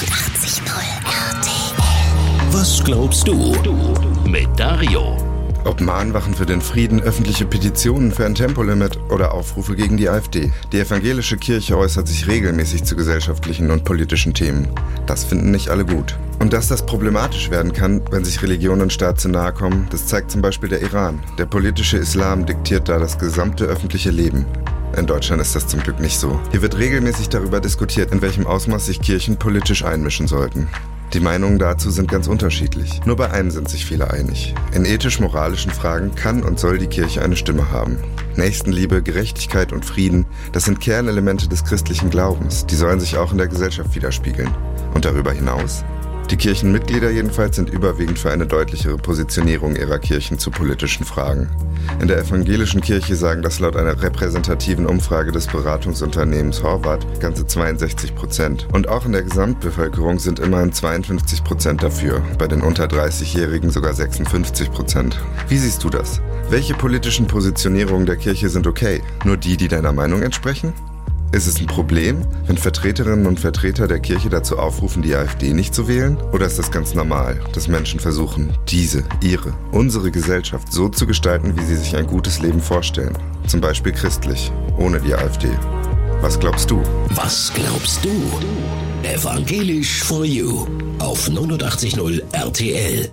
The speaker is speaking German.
89.0 RTL. Was glaubst du? Mit Dario. Ob Mahnwachen für den Frieden, öffentliche Petitionen für ein Tempolimit oder Aufrufe gegen die AfD. Die evangelische Kirche äußert sich regelmäßig zu gesellschaftlichen und politischen Themen. Das finden nicht alle gut. Und dass das problematisch werden kann, wenn sich Religion und Staat zu nahe kommen, das zeigt zum Beispiel der Iran. Der politische Islam diktiert da das gesamte öffentliche Leben. In Deutschland ist das zum Glück nicht so. Hier wird regelmäßig darüber diskutiert, in welchem Ausmaß sich Kirchen politisch einmischen sollten. Die Meinungen dazu sind ganz unterschiedlich. Nur bei einem sind sich viele einig. In ethisch-moralischen Fragen kann und soll die Kirche eine Stimme haben. Nächstenliebe, Gerechtigkeit und Frieden, das sind Kernelemente des christlichen Glaubens. Die sollen sich auch in der Gesellschaft widerspiegeln. Und darüber hinaus? Die Kirchenmitglieder jedenfalls sind überwiegend für eine deutlichere Positionierung ihrer Kirchen zu politischen Fragen. In der evangelischen Kirche sagen das laut einer repräsentativen Umfrage des Beratungsunternehmens Horvath ganze 62 Prozent. Und auch in der Gesamtbevölkerung sind immerhin 52 Prozent dafür, bei den unter 30-Jährigen sogar 56 Prozent. Wie siehst du das? Welche politischen Positionierungen der Kirche sind okay? Nur die, die deiner Meinung entsprechen? Ist es ein Problem, wenn Vertreterinnen und Vertreter der Kirche dazu aufrufen, die AfD nicht zu wählen? Oder ist das ganz normal, dass Menschen versuchen, diese, ihre, unsere Gesellschaft so zu gestalten, wie sie sich ein gutes Leben vorstellen? Zum Beispiel christlich, ohne die AfD. Was glaubst du? Was glaubst du? Evangelisch for You auf 89.0 RTL.